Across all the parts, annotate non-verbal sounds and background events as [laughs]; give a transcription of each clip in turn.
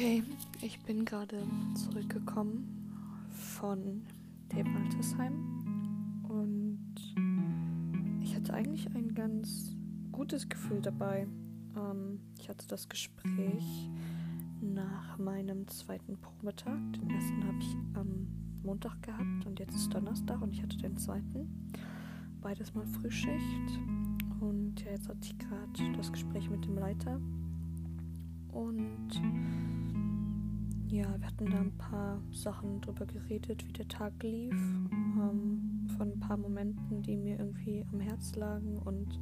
Okay, ich bin gerade zurückgekommen von dem Altersheim und ich hatte eigentlich ein ganz gutes Gefühl dabei. Ähm, ich hatte das Gespräch nach meinem zweiten Probetag. Den ersten habe ich am Montag gehabt und jetzt ist Donnerstag und ich hatte den zweiten. Beides mal Frühschicht. Und ja, jetzt hatte ich gerade das Gespräch mit dem Leiter. Und ja, wir hatten da ein paar Sachen drüber geredet, wie der Tag lief. Ähm, von ein paar Momenten, die mir irgendwie am Herz lagen. Und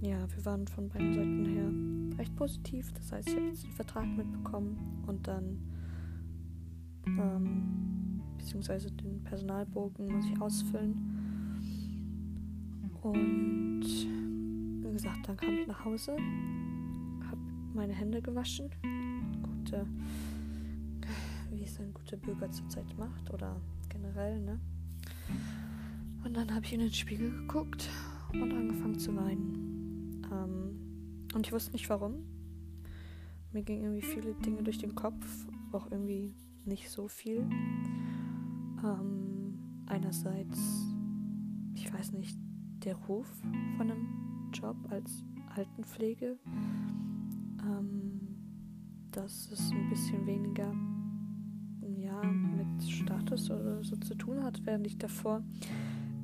ja, wir waren von beiden Seiten her recht positiv. Das heißt, ich habe jetzt den Vertrag mitbekommen und dann, ähm, beziehungsweise den Personalbogen muss ich ausfüllen. Und wie gesagt, dann kam ich nach Hause, habe meine Hände gewaschen. Ein guter Bürger zurzeit macht oder generell, ne? Und dann habe ich in den Spiegel geguckt und angefangen zu weinen. Ähm, und ich wusste nicht warum. Mir gingen irgendwie viele Dinge durch den Kopf, auch irgendwie nicht so viel. Ähm, einerseits, ich weiß nicht, der Ruf von einem Job als Altenpflege, ähm, dass es ein bisschen weniger zu tun hat, während ich davor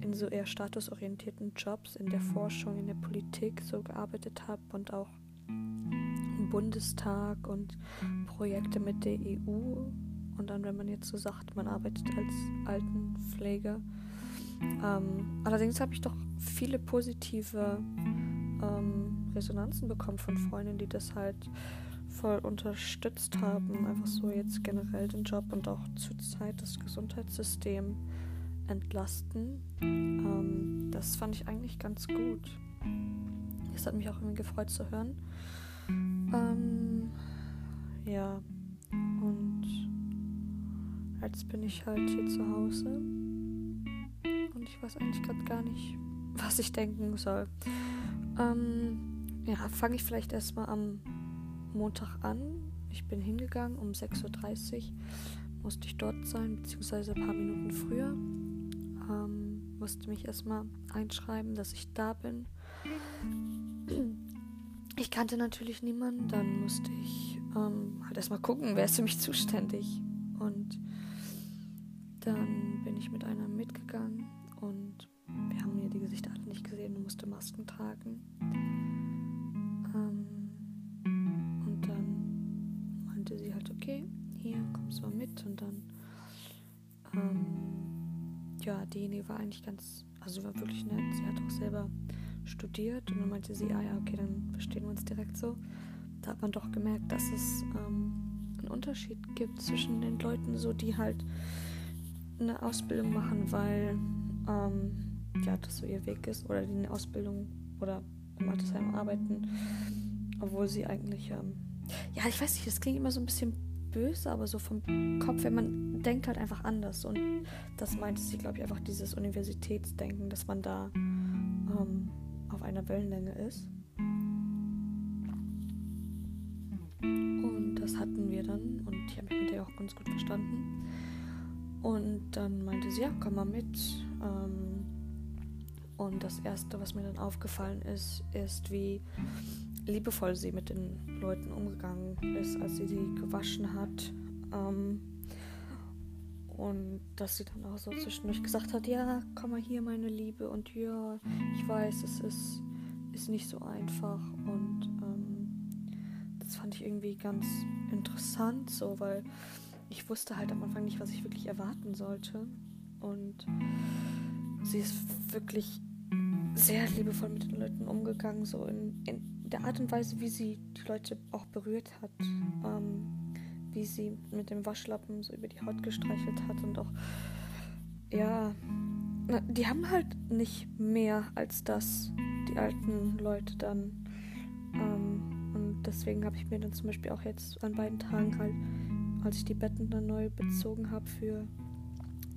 in so eher statusorientierten Jobs in der Forschung, in der Politik so gearbeitet habe und auch im Bundestag und Projekte mit der EU. Und dann, wenn man jetzt so sagt, man arbeitet als Altenpfleger. Ähm, allerdings habe ich doch viele positive ähm, Resonanzen bekommen von Freunden, die das halt voll unterstützt haben. Einfach so jetzt generell den Job und auch zurzeit das Gesundheitssystem entlasten. Ähm, das fand ich eigentlich ganz gut. Es hat mich auch irgendwie gefreut zu hören. Ähm, ja, und jetzt bin ich halt hier zu Hause und ich weiß eigentlich gerade gar nicht, was ich denken soll. Ähm, ja, fange ich vielleicht erstmal am Montag an. Ich bin hingegangen um 6.30 Uhr, musste ich dort sein, beziehungsweise ein paar Minuten früher. Ähm, musste mich erstmal einschreiben, dass ich da bin. Ich kannte natürlich niemanden, dann musste ich ähm, halt erstmal gucken, wer ist für mich zuständig. Und dann bin ich mit einer mitgegangen und wir haben mir die Gesichter nicht gesehen und musste Masken tragen. Und dann ähm, ja, diejenige war eigentlich ganz, also war wirklich nett. Sie hat auch selber studiert und dann meinte sie, ah ja, okay, dann verstehen wir uns direkt so. Da hat man doch gemerkt, dass es ähm, einen Unterschied gibt zwischen den Leuten, so die halt eine Ausbildung machen, weil ähm, ja, das so ihr Weg ist oder die eine Ausbildung oder im Altersheim arbeiten, obwohl sie eigentlich ähm, ja, ich weiß nicht, das klingt immer so ein bisschen böse, aber so vom Kopf her, man denkt halt einfach anders. Und das meinte sie, glaube ich, einfach dieses Universitätsdenken, dass man da ähm, auf einer Wellenlänge ist. Und das hatten wir dann und ich habe mich mit der auch ganz gut verstanden. Und dann meinte sie, ja, komm mal mit. Ähm, und das Erste, was mir dann aufgefallen ist, ist, wie liebevoll sie mit den Leuten umgegangen ist, als sie sie gewaschen hat. Ähm, und dass sie dann auch so zwischendurch gesagt hat, ja, komm mal hier, meine Liebe. Und ja, ich weiß, es ist, ist nicht so einfach. Und ähm, das fand ich irgendwie ganz interessant, so, weil ich wusste halt am Anfang nicht, was ich wirklich erwarten sollte. Und sie ist wirklich sehr liebevoll mit den Leuten umgegangen, so in, in der Art und Weise, wie sie die Leute auch berührt hat, ähm, wie sie mit dem Waschlappen so über die Haut gestreichelt hat und auch, ja, die haben halt nicht mehr als das, die alten Leute dann. Ähm, und deswegen habe ich mir dann zum Beispiel auch jetzt an beiden Tagen halt, als ich die Betten dann neu bezogen habe für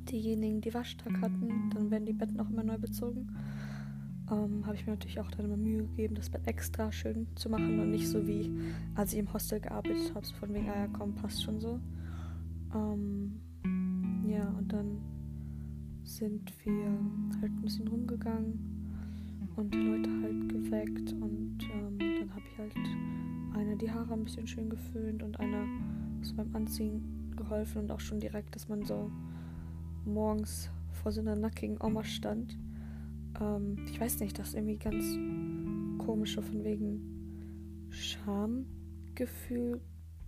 diejenigen, die Waschtag hatten, dann werden die Betten auch immer neu bezogen ähm, habe ich mir natürlich auch dann immer Mühe gegeben, das Bett extra schön zu machen und nicht so wie als ich im Hostel gearbeitet habe, so von wegen, ah ja komm, passt schon so. Ähm, ja, und dann sind wir halt ein bisschen rumgegangen und die Leute halt geweckt und ähm, dann habe ich halt einer die Haare ein bisschen schön geföhnt und einer so beim Anziehen geholfen und auch schon direkt, dass man so morgens vor so einer nackigen Oma stand. Ähm, ich weiß nicht, das ist irgendwie ganz komisch, so von wegen Schamgefühl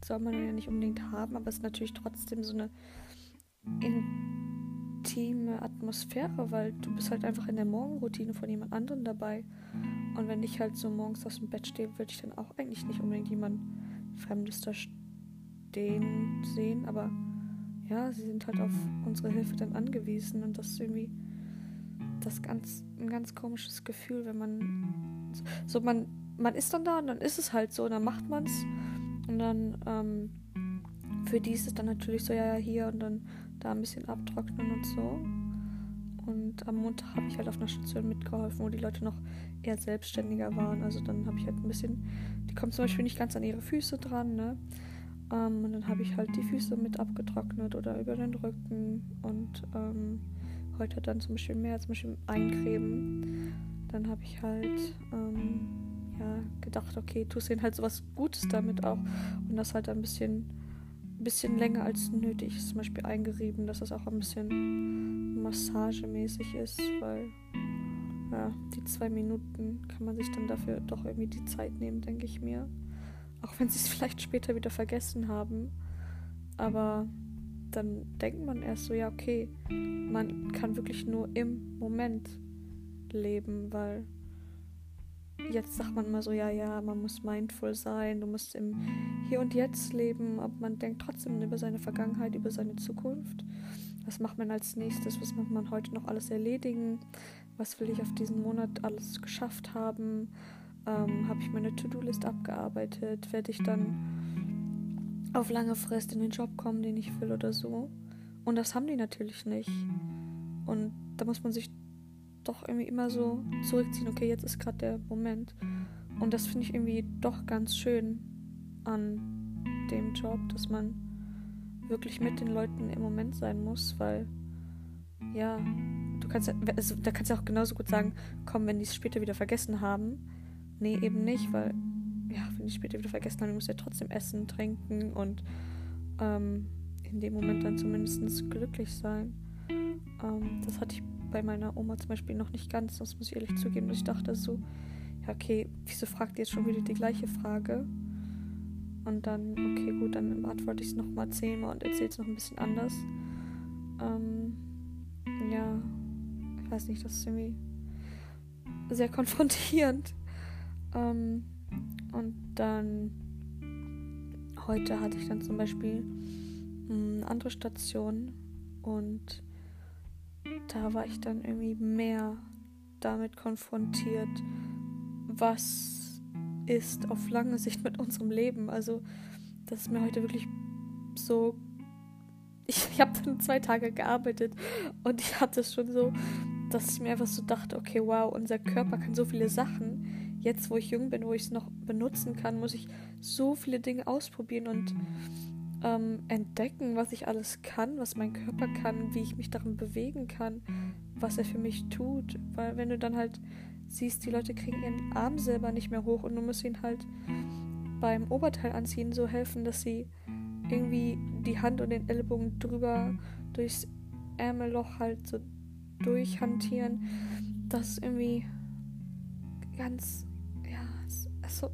soll man ja nicht unbedingt haben, aber es ist natürlich trotzdem so eine intime Atmosphäre, weil du bist halt einfach in der Morgenroutine von jemand anderem dabei. Und wenn ich halt so morgens aus dem Bett stehe, würde ich dann auch eigentlich nicht unbedingt jemand Fremdes da stehen sehen, aber ja, sie sind halt auf unsere Hilfe dann angewiesen und das ist irgendwie das ganz ein ganz komisches Gefühl, wenn man so man man ist dann da und dann ist es halt so, und dann macht man es und dann ähm, für die ist es dann natürlich so ja, ja hier und dann da ein bisschen abtrocknen und so. Und am Montag habe ich halt auf einer Station mitgeholfen, wo die Leute noch eher selbstständiger waren. Also dann habe ich halt ein bisschen, die kommen zum Beispiel nicht ganz an ihre Füße dran, ne? Ähm, und dann habe ich halt die Füße mit abgetrocknet oder über den Rücken. Und ähm, heute dann zum Beispiel mehr, zum Beispiel eincremen. Dann habe ich halt ähm, ja, gedacht, okay, tust ihnen halt sowas Gutes damit auch. Und das halt ein bisschen bisschen länger als nötig ist zum Beispiel eingerieben, dass es auch ein bisschen massagemäßig ist, weil ja, die zwei Minuten kann man sich dann dafür doch irgendwie die Zeit nehmen, denke ich mir. Auch wenn sie es [laughs] vielleicht später wieder vergessen haben. Aber dann denkt man erst so, ja, okay, man kann wirklich nur im Moment leben, weil jetzt sagt man immer so, ja, ja, man muss mindful sein, du musst im Hier und Jetzt leben, aber man denkt trotzdem über seine Vergangenheit, über seine Zukunft. Was macht man als nächstes? Was muss man heute noch alles erledigen? Was will ich auf diesen Monat alles geschafft haben? Ähm, Habe ich meine To-Do-List abgearbeitet? Werde ich dann auf lange Frist in den Job kommen, den ich will oder so? Und das haben die natürlich nicht. Und da muss man sich doch irgendwie immer so zurückziehen, okay, jetzt ist gerade der Moment. Und das finde ich irgendwie doch ganz schön an dem Job, dass man wirklich mit den Leuten im Moment sein muss, weil ja, du kannst also, da kannst du auch genauso gut sagen, komm, wenn die es später wieder vergessen haben. Nee, eben nicht, weil ja, wenn die später wieder vergessen haben, muss ja trotzdem essen, trinken und ähm, in dem Moment dann zumindest glücklich sein. Ähm, das hatte ich bei meiner Oma zum Beispiel noch nicht ganz, das muss ich ehrlich zugeben. Ich dachte so, ja, okay, wieso fragt ihr jetzt schon wieder die gleiche Frage? Und dann, okay, gut, dann beantworte ich es nochmal zehnmal und erzähle es noch ein bisschen anders. Ähm, ja, ich weiß nicht, das ist irgendwie sehr [laughs] konfrontierend. Ähm, und dann heute hatte ich dann zum Beispiel eine andere Station und da war ich dann irgendwie mehr damit konfrontiert, was ist auf lange Sicht mit unserem Leben. Also, das ist mir heute wirklich so. Ich, ich habe dann zwei Tage gearbeitet und ich hatte es schon so, dass ich mir einfach so dachte, okay, wow, unser Körper kann so viele Sachen. Jetzt, wo ich jung bin, wo ich es noch benutzen kann, muss ich so viele Dinge ausprobieren und ähm, entdecken, was ich alles kann, was mein Körper kann, wie ich mich darin bewegen kann, was er für mich tut. Weil wenn du dann halt siehst, die Leute kriegen ihren Arm selber nicht mehr hoch und du musst ihnen halt beim Oberteil anziehen so helfen, dass sie irgendwie die Hand und den Ellbogen drüber durchs Ärmelloch halt so durchhantieren. Das ist irgendwie ganz, also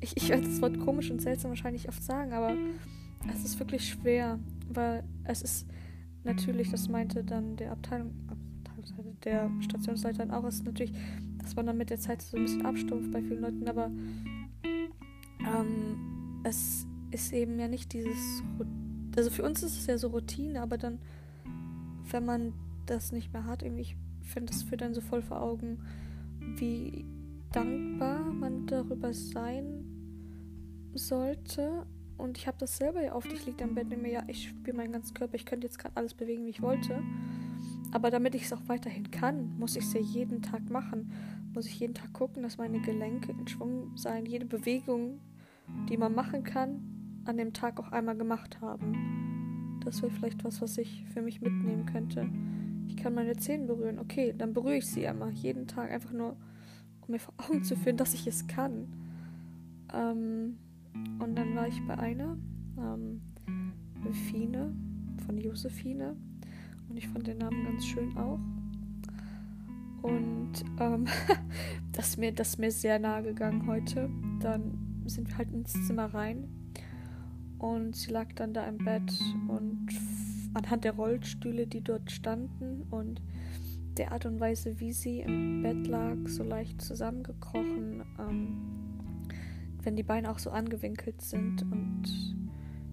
ich, ich werde das Wort komisch und seltsam wahrscheinlich oft sagen, aber es ist wirklich schwer, weil es ist natürlich, das meinte dann der Abteilung, Abteilungsleiter, der Stationsleiter auch, ist natürlich, dass man dann mit der Zeit so ein bisschen abstumpft bei vielen Leuten, aber ähm, es ist eben ja nicht dieses, also für uns ist es ja so Routine, aber dann, wenn man das nicht mehr hat, irgendwie, ich finde, das führt dann so voll vor Augen, wie dankbar man darüber sein sollte und ich habe das selber ja oft. Ich liege am Bett und mir, ja, ich spüre meinen ganzen Körper. Ich könnte jetzt gerade alles bewegen, wie ich wollte. Aber damit ich es auch weiterhin kann, muss ich es ja jeden Tag machen. muss ich jeden Tag gucken, dass meine Gelenke in Schwung sein, jede Bewegung, die man machen kann, an dem Tag auch einmal gemacht haben. Das wäre vielleicht was, was ich für mich mitnehmen könnte. Ich kann meine Zähne berühren. Okay, dann berühre ich sie einmal. Jeden Tag einfach nur, um mir vor Augen zu führen, dass ich es kann. Ähm, und dann war ich bei einer, ähm, Fine, von Josephine. Und ich fand den Namen ganz schön auch. Und ähm, [laughs] das, ist mir, das ist mir sehr nahe gegangen heute. Dann sind wir halt ins Zimmer rein. Und sie lag dann da im Bett und anhand der Rollstühle, die dort standen und der Art und Weise, wie sie im Bett lag, so leicht zusammengekrochen, ähm, wenn die Beine auch so angewinkelt sind und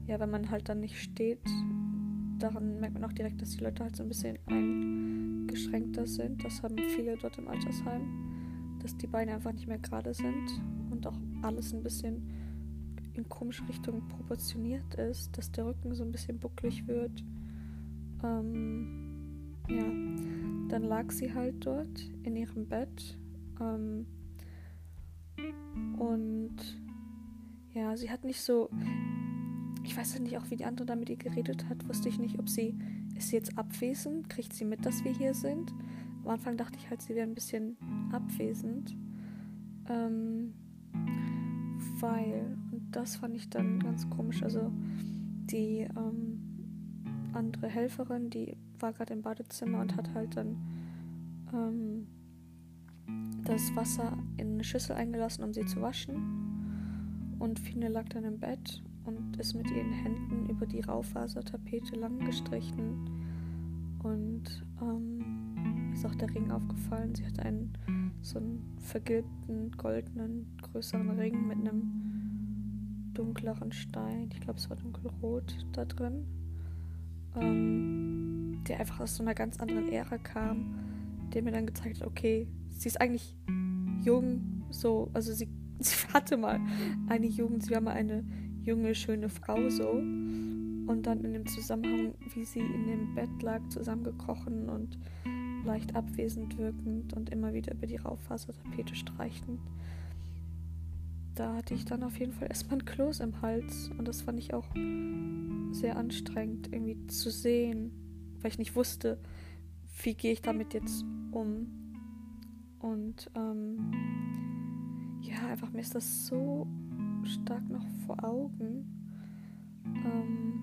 ja, wenn man halt dann nicht steht, daran merkt man auch direkt, dass die Leute halt so ein bisschen eingeschränkter sind. Das haben viele dort im Altersheim, dass die Beine einfach nicht mehr gerade sind und auch alles ein bisschen in komische Richtung proportioniert ist, dass der Rücken so ein bisschen bucklig wird. Ähm, ja, dann lag sie halt dort in ihrem Bett ähm, und ja, sie hat nicht so ich weiß nicht, auch wie die andere da mit ihr geredet hat, wusste ich nicht, ob sie, ist sie jetzt abwesend, kriegt sie mit, dass wir hier sind. Am Anfang dachte ich halt, sie wäre ein bisschen abwesend. Ähm, weil, und das fand ich dann ganz komisch, also die ähm, andere Helferin, die war gerade im Badezimmer und hat halt dann ähm, das Wasser in eine Schüssel eingelassen, um sie zu waschen. Und Fine lag dann im Bett und ist mit ihren Händen über die Raufasertapete lang gestrichen. Und ähm, ist auch der Ring aufgefallen. Sie hatte einen so einen vergilbten, goldenen, größeren Ring mit einem dunkleren Stein. Ich glaube, es war dunkelrot da drin. Ähm, der einfach aus so einer ganz anderen Ära kam, der mir dann gezeigt hat, okay, sie ist eigentlich jung, so, also sie, [laughs] sie hatte mal eine Jugend, sie war mal eine junge, schöne Frau so. Und dann in dem Zusammenhang, wie sie in dem Bett lag, zusammengekrochen und leicht abwesend wirkend und immer wieder über die Raufasertapete streichend. Da hatte ich dann auf jeden Fall erstmal ein Kloß im Hals und das fand ich auch sehr anstrengend irgendwie zu sehen, weil ich nicht wusste, wie gehe ich damit jetzt um. Und ähm, ja, einfach mir ist das so stark noch vor Augen. Ähm,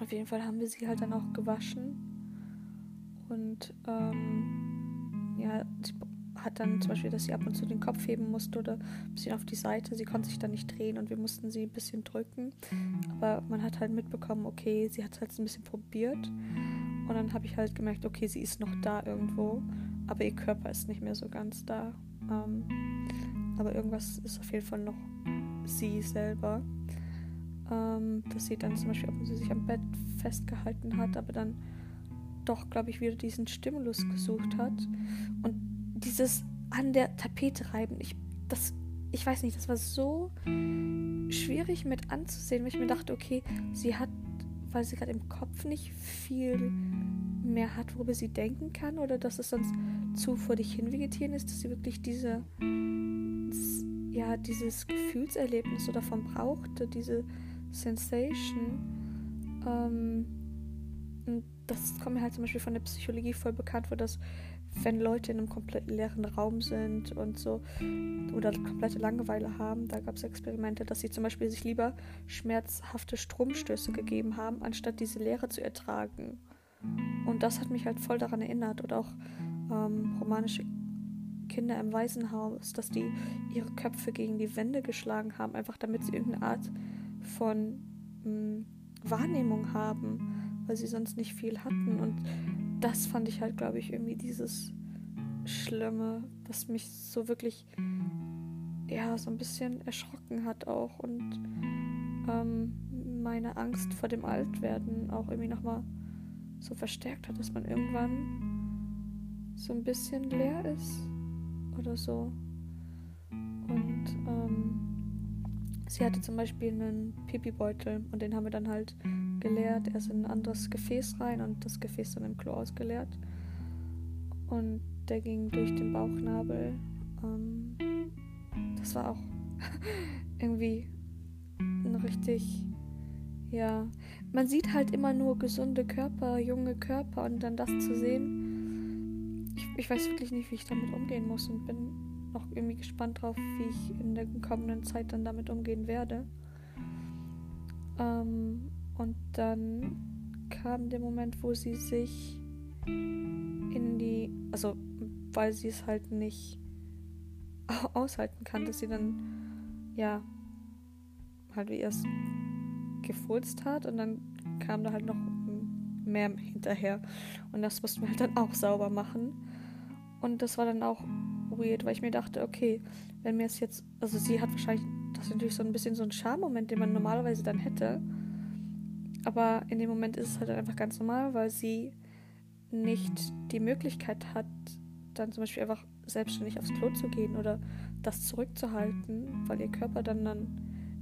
auf jeden Fall haben wir sie halt dann auch gewaschen. Und ähm, ja, sie hat dann zum Beispiel, dass sie ab und zu den Kopf heben musste oder ein bisschen auf die Seite. Sie konnte sich dann nicht drehen und wir mussten sie ein bisschen drücken. Aber man hat halt mitbekommen, okay, sie hat es halt ein bisschen probiert. Und dann habe ich halt gemerkt, okay, sie ist noch da irgendwo, aber ihr Körper ist nicht mehr so ganz da. Ähm, aber irgendwas ist auf jeden Fall noch sie selber. Ähm, dass sie dann zum Beispiel und zu sich am Bett festgehalten hat, aber dann doch, glaube ich, wieder diesen Stimulus gesucht hat. Und dieses an der Tapete reiben, ich, das, ich weiß nicht, das war so schwierig mit anzusehen, weil ich mir dachte, okay, sie hat, weil sie gerade im Kopf nicht viel mehr hat, worüber sie denken kann, oder dass es sonst zu vor dich hin vegetieren ist, dass sie wirklich diese ja, dieses Gefühlserlebnis so davon brauchte, diese Sensation. Ähm, und das kommt mir halt zum Beispiel von der Psychologie voll bekannt vor, dass wenn Leute in einem komplett leeren Raum sind und so oder komplette Langeweile haben, da gab es Experimente, dass sie zum Beispiel sich lieber schmerzhafte Stromstöße gegeben haben, anstatt diese Leere zu ertragen. Und das hat mich halt voll daran erinnert. Oder auch ähm, romanische Kinder im Waisenhaus, dass die ihre Köpfe gegen die Wände geschlagen haben, einfach damit sie irgendeine Art von mh, hm, Wahrnehmung haben, weil sie sonst nicht viel hatten. Und das fand ich halt, glaube ich, irgendwie dieses Schlimme, was mich so wirklich, ja, so ein bisschen erschrocken hat auch und ähm, meine Angst vor dem Altwerden auch irgendwie nochmal so verstärkt hat, dass man irgendwann so ein bisschen leer ist oder so. Und ähm, sie hatte zum Beispiel einen Pipi-Beutel und den haben wir dann halt geleert. Er ist in ein anderes Gefäß rein und das Gefäß dann im Klo ausgeleert. Und der ging durch den Bauchnabel. Ähm, das war auch [laughs] irgendwie ein richtig, ja, man sieht halt immer nur gesunde Körper, junge Körper und dann das zu sehen, ich, ich weiß wirklich nicht, wie ich damit umgehen muss und bin noch irgendwie gespannt drauf, wie ich in der kommenden Zeit dann damit umgehen werde. Ähm, und dann kam der Moment, wo sie sich in die, also weil sie es halt nicht aushalten kann, dass sie dann ja halt wie erst gefurzt hat und dann kam da halt noch mehr hinterher und das mussten wir halt dann auch sauber machen und das war dann auch weird, weil ich mir dachte, okay, wenn mir es jetzt, also sie hat wahrscheinlich, das ist natürlich so ein bisschen so ein Charmoment, den man normalerweise dann hätte, aber in dem Moment ist es halt einfach ganz normal, weil sie nicht die Möglichkeit hat, dann zum Beispiel einfach selbstständig aufs Klo zu gehen oder das zurückzuhalten, weil ihr Körper dann dann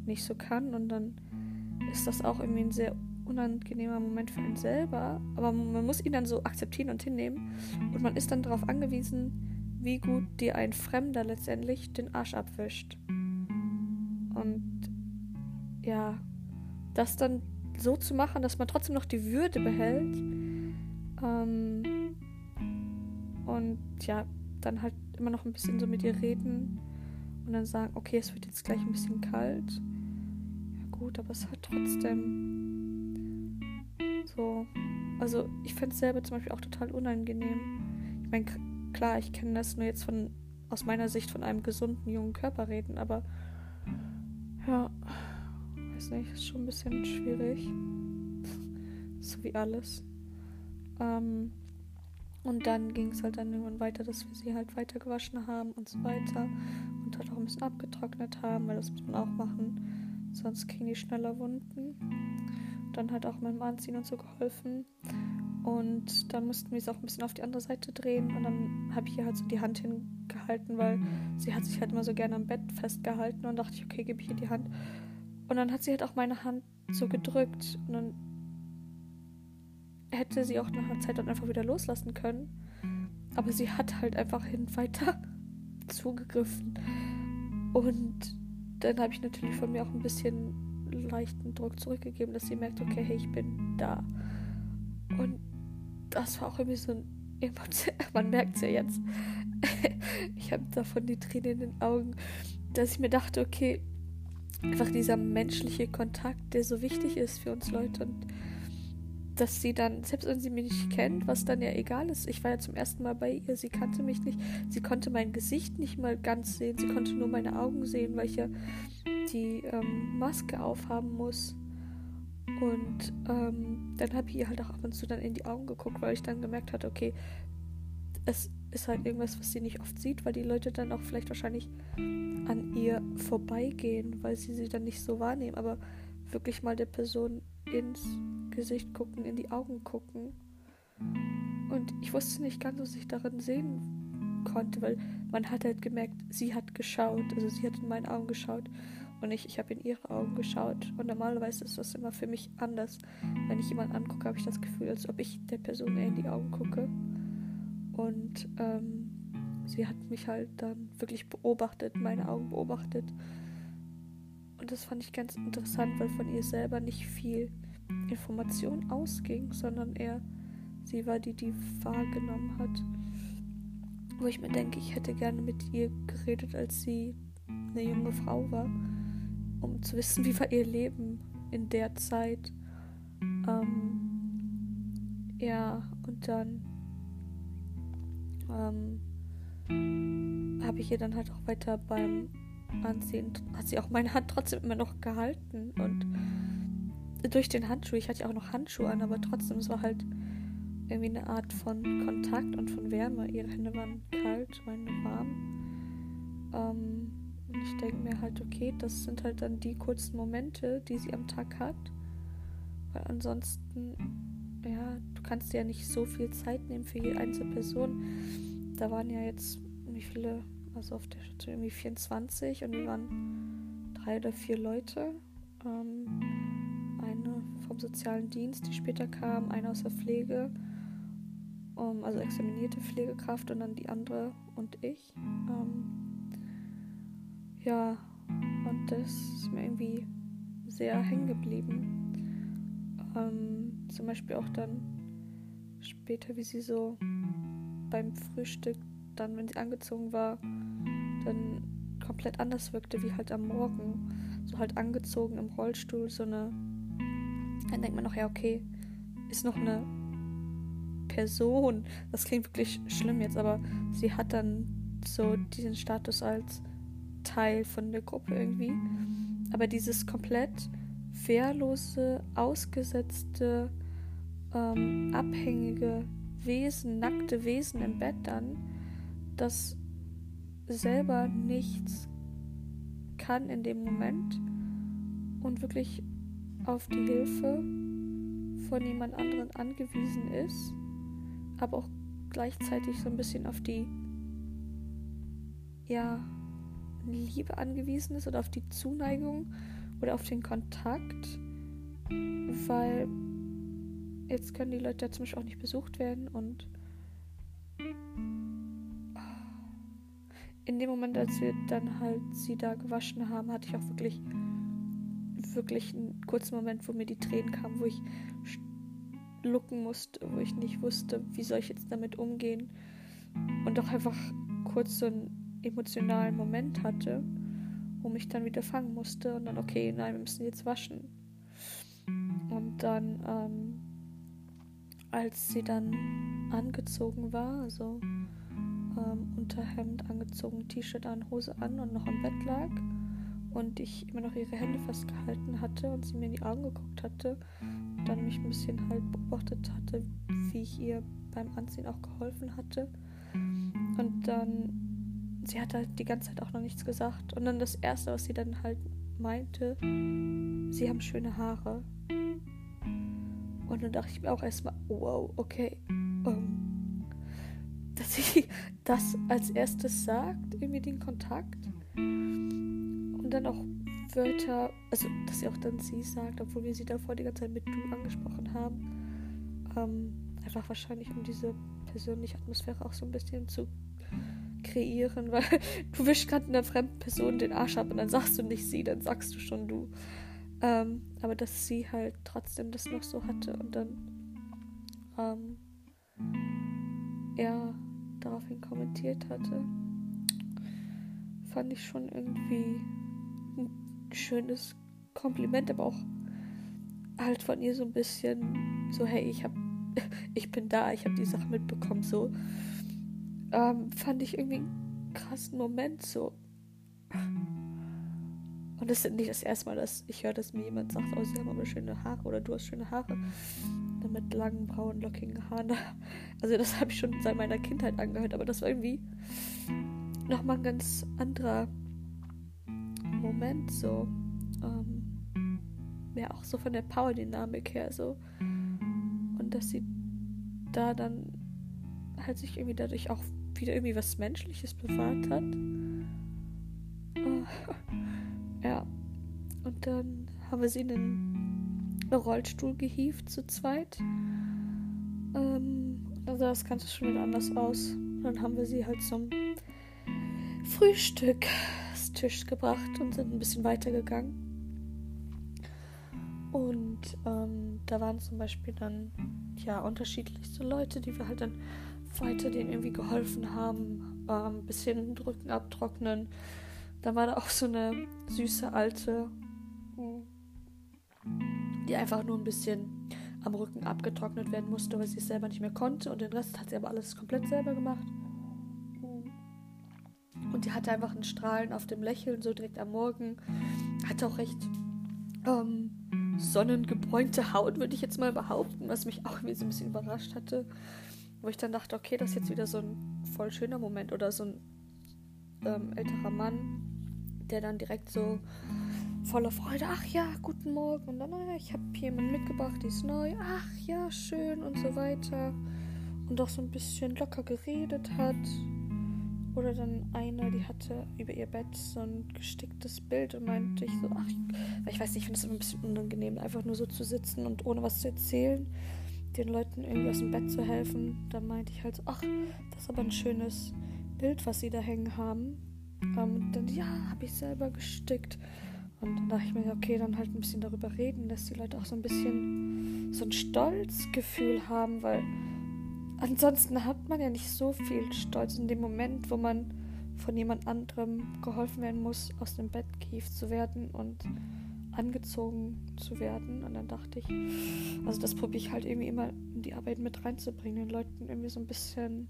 nicht so kann. Und dann ist das auch irgendwie ein sehr unangenehmer Moment für einen selber, aber man muss ihn dann so akzeptieren und hinnehmen. Und man ist dann darauf angewiesen, wie gut dir ein Fremder letztendlich den Arsch abwischt. Und ja, das dann so zu machen, dass man trotzdem noch die Würde behält. Ähm, und ja, dann halt immer noch ein bisschen so mit ihr reden und dann sagen, okay, es wird jetzt gleich ein bisschen kalt. Ja gut, aber es hat trotzdem so. Also ich fände es selber zum Beispiel auch total unangenehm. Ich meine, klar, ich kenne das nur jetzt von aus meiner Sicht von einem gesunden jungen Körper reden, aber ja, weiß nicht, ist schon ein bisschen schwierig. so wie alles. Ähm, und dann ging es halt dann irgendwann weiter, dass wir sie halt weiter gewaschen haben und so weiter. Und halt auch ein bisschen abgetrocknet haben, weil das muss man auch machen. Sonst kriegen die schneller Wunden. Und dann halt auch mit dem Anziehen und so geholfen. Und dann mussten wir es auch ein bisschen auf die andere Seite drehen. Und dann habe ich ihr halt so die Hand hingehalten, weil sie hat sich halt immer so gerne am Bett festgehalten. Und dachte ich, okay, gebe ich ihr die Hand. Und dann hat sie halt auch meine Hand so gedrückt. Und dann hätte sie auch nach einer Zeit dann einfach wieder loslassen können. Aber sie hat halt einfach hin [laughs] weiter zugegriffen. Und dann habe ich natürlich von mir auch ein bisschen leichten Druck zurückgegeben, dass sie merkt, okay, hey, ich bin da. Und das war auch irgendwie so ein. [laughs] Man merkt es ja jetzt. [laughs] ich habe davon die Tränen in den Augen, dass ich mir dachte, okay, einfach dieser menschliche Kontakt, der so wichtig ist für uns Leute und dass sie dann, selbst wenn sie mich nicht kennt, was dann ja egal ist, ich war ja zum ersten Mal bei ihr, sie kannte mich nicht, sie konnte mein Gesicht nicht mal ganz sehen, sie konnte nur meine Augen sehen, weil ich ja die ähm, Maske aufhaben muss. Und ähm, dann habe ich ihr halt auch ab und zu dann in die Augen geguckt, weil ich dann gemerkt hatte, okay, es ist halt irgendwas, was sie nicht oft sieht, weil die Leute dann auch vielleicht wahrscheinlich an ihr vorbeigehen, weil sie sie dann nicht so wahrnehmen. Aber wirklich mal der Person ins Gesicht gucken, in die Augen gucken. Und ich wusste nicht ganz, was ich darin sehen konnte, weil man hat halt gemerkt, sie hat geschaut, also sie hat in meine Augen geschaut und ich, ich habe in ihre Augen geschaut. Und normalerweise ist das immer für mich anders. Wenn ich jemanden angucke, habe ich das Gefühl, als ob ich der Person eher in die Augen gucke. Und ähm, sie hat mich halt dann wirklich beobachtet, meine Augen beobachtet. Und das fand ich ganz interessant, weil von ihr selber nicht viel Information ausging, sondern eher sie war die, die wahrgenommen hat. Wo ich mir denke, ich hätte gerne mit ihr geredet, als sie eine junge Frau war, um zu wissen, wie war ihr Leben in der Zeit. Ähm, ja, und dann ähm, habe ich ihr dann halt auch weiter beim Anziehen, hat sie auch meine Hand trotzdem immer noch gehalten und durch den Handschuh. Ich hatte ja auch noch Handschuhe an, aber trotzdem, es war halt irgendwie eine Art von Kontakt und von Wärme. Ihre Hände waren kalt, meine warm. Ähm, ich denke mir halt, okay, das sind halt dann die kurzen Momente, die sie am Tag hat. Weil ansonsten, ja, du kannst dir ja nicht so viel Zeit nehmen für jede einzelne Person. Da waren ja jetzt, wie viele, also auf der Station irgendwie 24 und wir waren drei oder vier Leute. Ähm, eine vom sozialen Dienst, die später kam, eine aus der Pflege um, also examinierte Pflegekraft und dann die andere und ich. Ähm, ja, und das ist mir irgendwie sehr hängen geblieben. Ähm, zum Beispiel auch dann später, wie sie so beim Frühstück, dann, wenn sie angezogen war, dann komplett anders wirkte, wie halt am Morgen. So halt angezogen im Rollstuhl, so eine. Dann denkt man noch, ja, okay, ist noch eine Person. Das klingt wirklich schlimm jetzt, aber sie hat dann so diesen Status als Teil von der Gruppe irgendwie. Aber dieses komplett wehrlose, ausgesetzte, ähm, abhängige Wesen, nackte Wesen im Bett dann, das selber nichts kann in dem Moment und wirklich auf die Hilfe von jemand anderen angewiesen ist, aber auch gleichzeitig so ein bisschen auf die ja Liebe angewiesen ist oder auf die Zuneigung oder auf den Kontakt, weil jetzt können die Leute ja zum Beispiel auch nicht besucht werden und in dem Moment, als wir dann halt sie da gewaschen haben, hatte ich auch wirklich, wirklich einen kurzen Moment, wo mir die Tränen kamen, wo ich schlucken musste, wo ich nicht wusste, wie soll ich jetzt damit umgehen? Und auch einfach kurz so einen emotionalen Moment hatte, wo mich dann wieder fangen musste und dann, okay, nein, wir müssen jetzt waschen. Und dann, ähm, als sie dann angezogen war, also ähm, Unterhemd angezogen, T-Shirt an, Hose an und noch am Bett lag und ich immer noch ihre Hände festgehalten hatte und sie mir in die Augen geguckt hatte, dann mich ein bisschen halt beobachtet hatte, wie ich ihr beim Anziehen auch geholfen hatte. Und dann, sie hat halt die ganze Zeit auch noch nichts gesagt. Und dann das Erste, was sie dann halt meinte, sie haben schöne Haare. Und dann dachte ich mir auch erstmal, wow, okay. Um, dass sie [laughs] das als erstes sagt, irgendwie den Kontakt. Und dann auch Wörter, also dass sie auch dann sie sagt, obwohl wir sie davor die ganze Zeit mit du angesprochen haben. Ähm, einfach wahrscheinlich, um diese persönliche Atmosphäre auch so ein bisschen zu kreieren, weil [laughs] du wischst gerade einer fremden Person den Arsch ab und dann sagst du nicht sie, dann sagst du schon du. Ähm, aber dass sie halt trotzdem das noch so hatte und dann ähm, ja daraufhin kommentiert hatte, fand ich schon irgendwie ein schönes Kompliment, aber auch halt von ihr so ein bisschen so, hey, ich hab, [laughs] ich bin da, ich habe die Sache mitbekommen, so. Ähm, fand ich irgendwie einen krassen Moment, so. Und das ist nicht das erste Mal, dass ich höre, dass mir jemand sagt, oh, sie haben aber schöne Haare oder du hast schöne Haare mit langen, braunen, lockigen Haaren. [laughs] Also das habe ich schon seit meiner Kindheit angehört, aber das war irgendwie nochmal ein ganz anderer Moment so. Ähm, ja, auch so von der Power-Dynamik her so. Und dass sie da dann halt sich irgendwie dadurch auch wieder irgendwie was Menschliches bewahrt hat. Äh, ja. Und dann haben wir sie in den Rollstuhl gehievt zu zweit. Ähm, dann sah das Ganze schon wieder anders aus. Und dann haben wir sie halt zum Frühstückstisch gebracht und sind ein bisschen weitergegangen. Und ähm, da waren zum Beispiel dann ja unterschiedlichste Leute, die wir halt dann weiter denen irgendwie geholfen haben, ähm, bisschen Rücken abtrocknen. Dann war da auch so eine süße alte die einfach nur ein bisschen am Rücken abgetrocknet werden musste, weil sie es selber nicht mehr konnte. Und den Rest hat sie aber alles komplett selber gemacht. Und die hatte einfach ein Strahlen auf dem Lächeln, so direkt am Morgen. Hatte auch recht ähm, sonnengebräunte Haut, würde ich jetzt mal behaupten, was mich auch irgendwie so ein bisschen überrascht hatte. Wo ich dann dachte, okay, das ist jetzt wieder so ein voll schöner Moment. Oder so ein ähm, älterer Mann, der dann direkt so voller Freude. Ach ja, guten Morgen. Und dann, ja, ich habe jemanden mitgebracht, die ist neu. Ach ja, schön und so weiter. Und auch so ein bisschen locker geredet hat. Oder dann eine, die hatte über ihr Bett so ein gesticktes Bild und meinte ich so, ach, ich weiß nicht, ich finde es immer ein bisschen unangenehm, einfach nur so zu sitzen und ohne was zu erzählen. Den Leuten irgendwie aus dem Bett zu helfen. Dann meinte ich halt so, ach, das ist aber ein schönes Bild, was sie da hängen haben. Ähm, dann, ja, habe ich selber gestickt. Und dann dachte ich mir, okay, dann halt ein bisschen darüber reden, dass die Leute auch so ein bisschen so ein Stolzgefühl haben, weil ansonsten hat man ja nicht so viel Stolz in dem Moment, wo man von jemand anderem geholfen werden muss, aus dem Bett gehievt zu werden und angezogen zu werden. Und dann dachte ich, also das probiere ich halt irgendwie immer in die Arbeit mit reinzubringen, den Leuten irgendwie so ein bisschen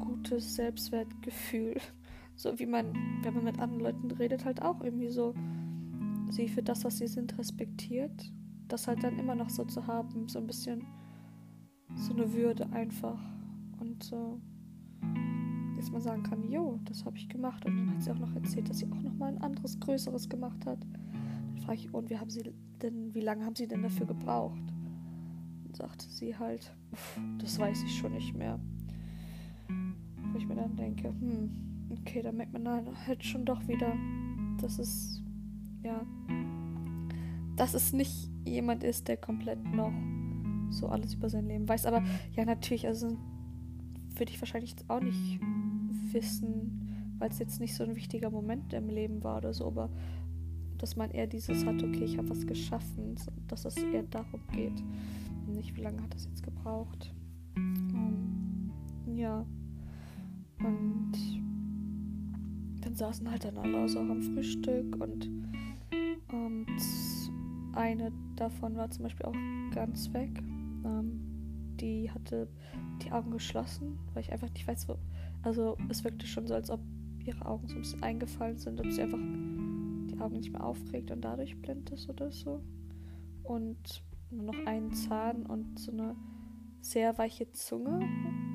gutes Selbstwertgefühl [laughs] so wie man, wenn man mit anderen Leuten redet, halt auch irgendwie so sie für das, was sie sind, respektiert. Das halt dann immer noch so zu haben, so ein bisschen so eine Würde einfach. Und so, dass man sagen kann, jo, das habe ich gemacht. Und dann hat sie auch noch erzählt, dass sie auch noch mal ein anderes, größeres gemacht hat. Dann frage ich, und wie haben sie denn, wie lange haben sie denn dafür gebraucht? Dann sagte sie halt, das weiß ich schon nicht mehr. Wo ich mir dann denke, hm, Okay, da merkt man dann halt schon doch wieder, dass es, ja, dass es nicht jemand ist, der komplett noch so alles über sein Leben weiß. Aber ja, natürlich, also würde ich wahrscheinlich auch nicht wissen, weil es jetzt nicht so ein wichtiger Moment im Leben war oder so, aber dass man eher dieses hat, okay, ich habe was geschaffen, dass es eher darum geht. Nicht, wie lange hat das jetzt gebraucht. Um, ähm, ja. Und dann saßen halt dann alle so am Frühstück und, und eine davon war zum Beispiel auch ganz weg. Ähm, die hatte die Augen geschlossen, weil ich einfach nicht weiß, wo. Also es wirkte schon so, als ob ihre Augen so ein bisschen eingefallen sind, ob sie einfach die Augen nicht mehr aufregt und dadurch blind ist oder so. Und nur noch einen Zahn und so eine sehr weiche Zunge.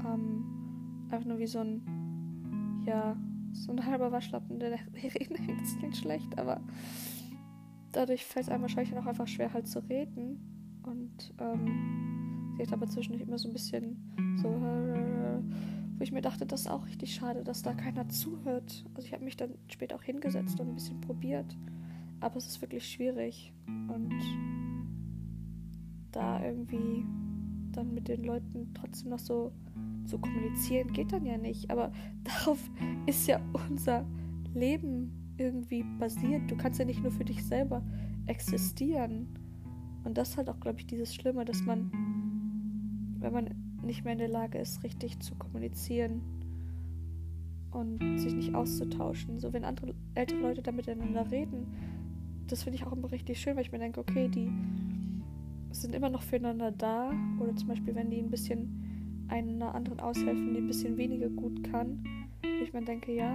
Ähm, einfach nur wie so ein, ja, so ein halber Waschlappen, der reden hängt ist nicht schlecht, aber dadurch fällt es einem wahrscheinlich auch einfach schwer, halt zu reden. Und ähm, sie hat aber zwischendurch immer so ein bisschen so, wo ich mir dachte, das ist auch richtig schade, dass da keiner zuhört. Also ich habe mich dann später auch hingesetzt und ein bisschen probiert. Aber es ist wirklich schwierig. Und da irgendwie dann mit den Leuten trotzdem noch so zu kommunizieren geht dann ja nicht. Aber [laughs] darauf ist ja unser Leben irgendwie basiert. Du kannst ja nicht nur für dich selber existieren. Und das ist halt auch, glaube ich, dieses Schlimme, dass man, wenn man nicht mehr in der Lage ist, richtig zu kommunizieren und sich nicht auszutauschen. So, wenn andere ältere Leute da miteinander reden, das finde ich auch immer richtig schön, weil ich mir denke, okay, die sind immer noch füreinander da. Oder zum Beispiel, wenn die ein bisschen einer anderen aushelfen, die ein bisschen weniger gut kann. Ich mir denke, ja,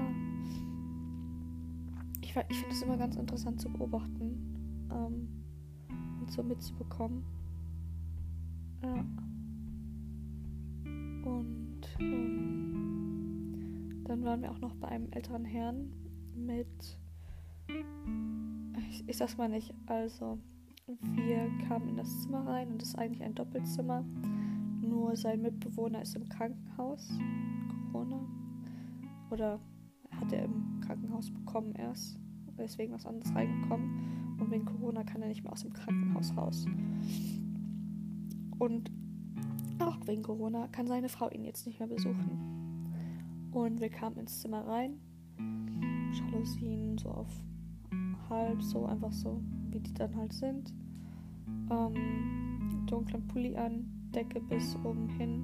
ich, ich finde es immer ganz interessant zu beobachten ähm, und so mitzubekommen. Ja. Und ähm, dann waren wir auch noch bei einem älteren Herrn mit, ich, ich sag's mal nicht, also wir kamen in das Zimmer rein und es ist eigentlich ein Doppelzimmer. Nur sein Mitbewohner ist im Krankenhaus. Corona. Oder hat er im Krankenhaus bekommen erst. Deswegen was anderes reingekommen. Und wegen Corona kann er nicht mehr aus dem Krankenhaus raus. Und auch wegen Corona kann seine Frau ihn jetzt nicht mehr besuchen. Und wir kamen ins Zimmer rein. Jalousien so auf halb, so einfach so, wie die dann halt sind. Ähm, dunklen Pulli an, Decke bis oben hin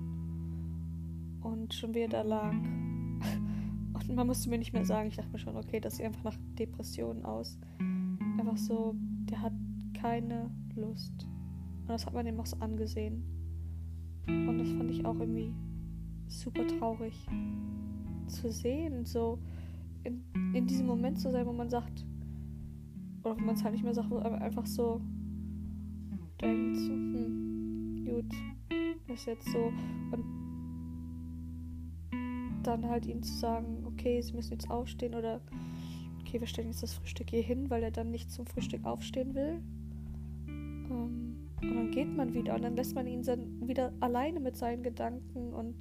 und schon wieder lag. [laughs] Und man musste mir nicht mehr sagen, ich dachte mir schon, okay, das sieht einfach nach Depressionen aus. Einfach so, der hat keine Lust. Und das hat man ihm auch so angesehen. Und das fand ich auch irgendwie super traurig zu sehen, so in, in diesem Moment zu sein, wo man sagt, oder wo man es halt nicht mehr sagt, aber einfach so denkt, so, hm, gut, ist jetzt so. Und dann halt ihm zu sagen, okay, sie müssen jetzt aufstehen oder okay, wir stellen jetzt das Frühstück hier hin, weil er dann nicht zum Frühstück aufstehen will. Ähm, und dann geht man wieder und dann lässt man ihn dann wieder alleine mit seinen Gedanken und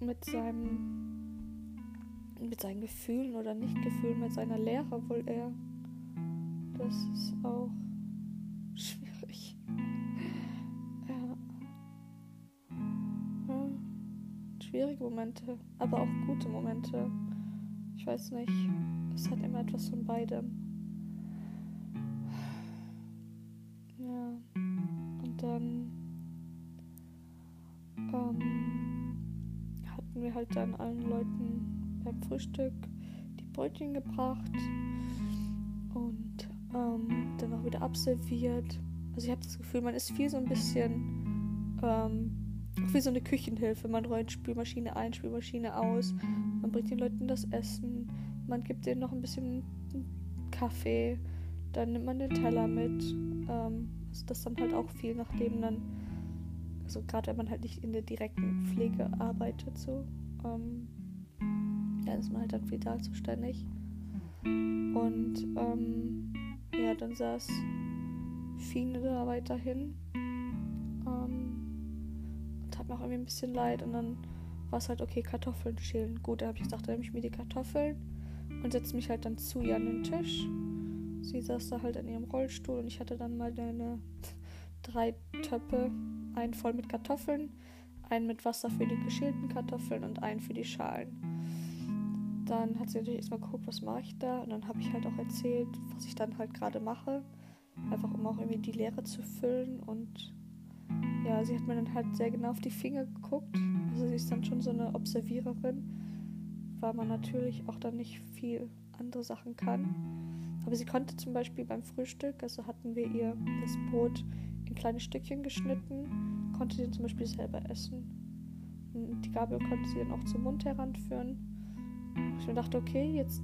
mit seinem mit seinen Gefühlen oder nicht Gefühlen mit seiner Lehre wohl eher. Das ist auch schwierig. Ja. ja. Schwierige Momente, aber auch gute Momente. Ich weiß nicht. Es hat immer etwas von beidem. Und dann ähm, hatten wir halt dann allen Leuten beim Frühstück die Brötchen gebracht und ähm, dann auch wieder abserviert. Also ich habe das Gefühl, man ist viel so ein bisschen ähm, wie so eine Küchenhilfe. Man räumt Spülmaschine ein, Spülmaschine aus, man bringt den Leuten das Essen, man gibt denen noch ein bisschen Kaffee, dann nimmt man den Teller mit. Ähm, also das dann halt auch viel nachdem dann, also gerade wenn man halt nicht in der direkten Pflege arbeitet, so, ähm, dann ist man halt dann viel da zuständig. Und ähm, ja, dann saß Fine da weiterhin. Ähm, und hat mir auch irgendwie ein bisschen leid. Und dann war es halt, okay, Kartoffeln schälen. Gut, da habe ich gesagt, dann nehme ich mir die Kartoffeln und setze mich halt dann zu ihr an den Tisch. Sie saß da halt in ihrem Rollstuhl und ich hatte dann mal eine drei Töpfe, einen voll mit Kartoffeln, einen mit Wasser für die geschälten Kartoffeln und einen für die Schalen. Dann hat sie natürlich erstmal geguckt, was mache ich da. Und dann habe ich halt auch erzählt, was ich dann halt gerade mache. Einfach um auch irgendwie die Leere zu füllen. Und ja, sie hat mir dann halt sehr genau auf die Finger geguckt. Also sie ist dann schon so eine Observiererin, weil man natürlich auch dann nicht viel andere Sachen kann. Aber sie konnte zum Beispiel beim Frühstück, also hatten wir ihr das Brot in kleine Stückchen geschnitten, konnte sie zum Beispiel selber essen. Und die Gabel konnte sie dann auch zum Mund heranführen. Ich mir dachte, okay, jetzt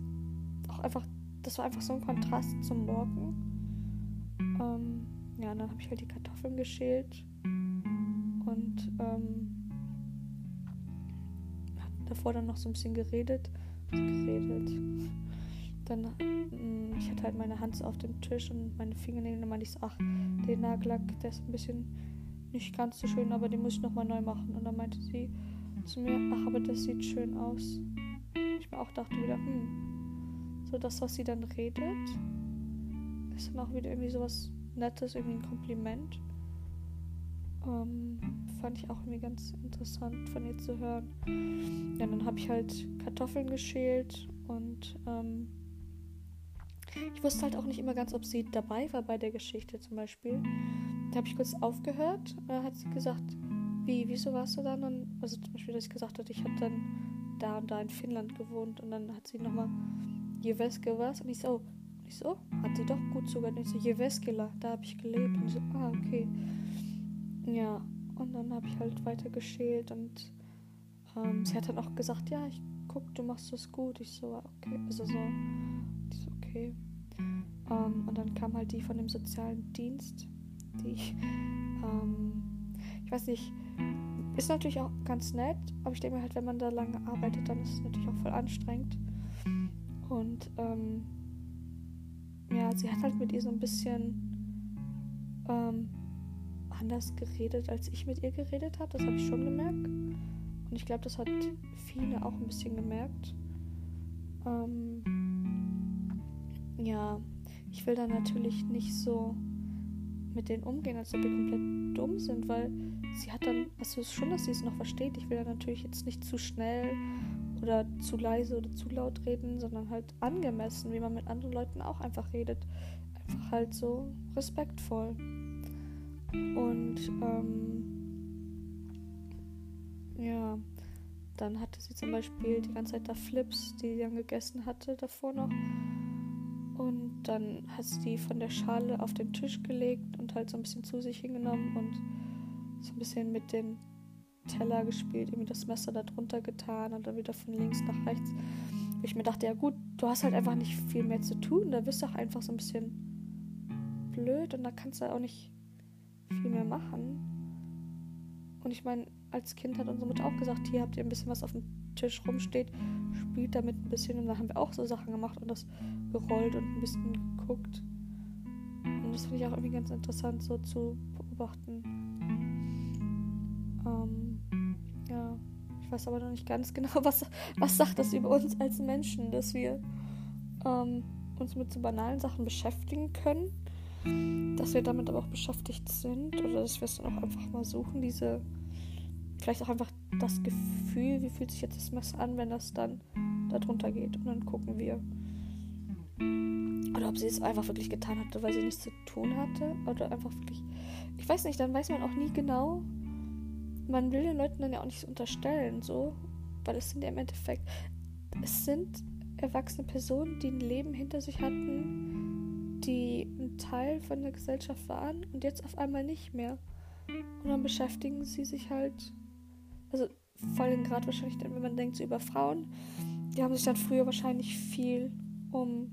auch einfach, das war einfach so ein Kontrast zum Morgen. Ähm, ja, und dann habe ich halt die Kartoffeln geschält und ähm, davor dann noch so ein bisschen geredet. geredet. Dann, mh, ich hatte halt meine Hand so auf dem Tisch und meine Fingernägel, dann meinte ich so, ach, den Nagellack, der ist ein bisschen nicht ganz so schön, aber den muss ich nochmal neu machen. Und dann meinte sie zu mir, ach, aber das sieht schön aus. Ich mir auch dachte wieder, hm, so das, was sie dann redet, ist dann auch wieder irgendwie sowas Nettes, irgendwie ein Kompliment. Ähm, fand ich auch irgendwie ganz interessant von ihr zu hören. Ja, dann habe ich halt Kartoffeln geschält und ähm, ich wusste halt auch nicht immer ganz, ob sie dabei war bei der Geschichte zum Beispiel. Da habe ich kurz aufgehört. Da hat sie gesagt, wie, wieso warst du dann? Und, also zum Beispiel, dass ich gesagt hatte, ich habe dann da und da in Finnland gewohnt. Und dann hat sie nochmal Jeveske was. Und ich so, ich so, hat sie doch gut sogar. Und ich so, Jeveskela, da habe ich gelebt. Und so, ah, okay. Ja, und dann habe ich halt weiter geschält. Und ähm, sie hat dann auch gesagt, ja, ich guck, du machst das gut. Ich so, okay. Also so, okay. Ähm, und dann kam halt die von dem sozialen Dienst, die, ähm, ich weiß nicht, ist natürlich auch ganz nett, aber ich denke mir halt, wenn man da lange arbeitet, dann ist es natürlich auch voll anstrengend. Und ähm, ja, sie hat halt mit ihr so ein bisschen ähm, anders geredet, als ich mit ihr geredet habe. Das habe ich schon gemerkt. Und ich glaube, das hat viele auch ein bisschen gemerkt. Ähm, ja, ich will da natürlich nicht so mit denen umgehen, als ob die komplett dumm sind, weil sie hat dann, also ist schon, dass sie es noch versteht. Ich will da natürlich jetzt nicht zu schnell oder zu leise oder zu laut reden, sondern halt angemessen, wie man mit anderen Leuten auch einfach redet. Einfach halt so respektvoll. Und ähm, ja, dann hatte sie zum Beispiel die ganze Zeit da Flips, die sie dann gegessen hatte davor noch. Dann hat sie die von der Schale auf den Tisch gelegt und halt so ein bisschen zu sich hingenommen und so ein bisschen mit dem Teller gespielt, irgendwie das Messer da drunter getan und dann wieder von links nach rechts. Wo ich mir dachte, ja gut, du hast halt einfach nicht viel mehr zu tun, da bist du auch einfach so ein bisschen blöd und da kannst du auch nicht viel mehr machen. Und ich meine, als Kind hat unsere Mutter auch gesagt, hier habt ihr ein bisschen was auf dem Tisch rumsteht, spielt damit ein bisschen und dann haben wir auch so Sachen gemacht und das gerollt und ein bisschen geguckt. Und das finde ich auch irgendwie ganz interessant so zu beobachten. Ähm, ja, ich weiß aber noch nicht ganz genau, [laughs] was, was sagt das über uns als Menschen, dass wir ähm, uns mit so banalen Sachen beschäftigen können, dass wir damit aber auch beschäftigt sind oder dass wir es dann auch einfach mal suchen, diese vielleicht auch einfach das Gefühl, wie fühlt sich jetzt das Messer an, wenn das dann da drunter geht. Und dann gucken wir. Oder ob sie es einfach wirklich getan hatte, weil sie nichts zu tun hatte. Oder einfach wirklich. Ich weiß nicht, dann weiß man auch nie genau. Man will den Leuten dann ja auch nichts unterstellen, so. Weil es sind ja im Endeffekt. Es sind erwachsene Personen, die ein Leben hinter sich hatten, die ein Teil von der Gesellschaft waren und jetzt auf einmal nicht mehr. Und dann beschäftigen sie sich halt. Also vor allem gerade wahrscheinlich, wenn man denkt so über Frauen, die haben sich dann früher wahrscheinlich viel um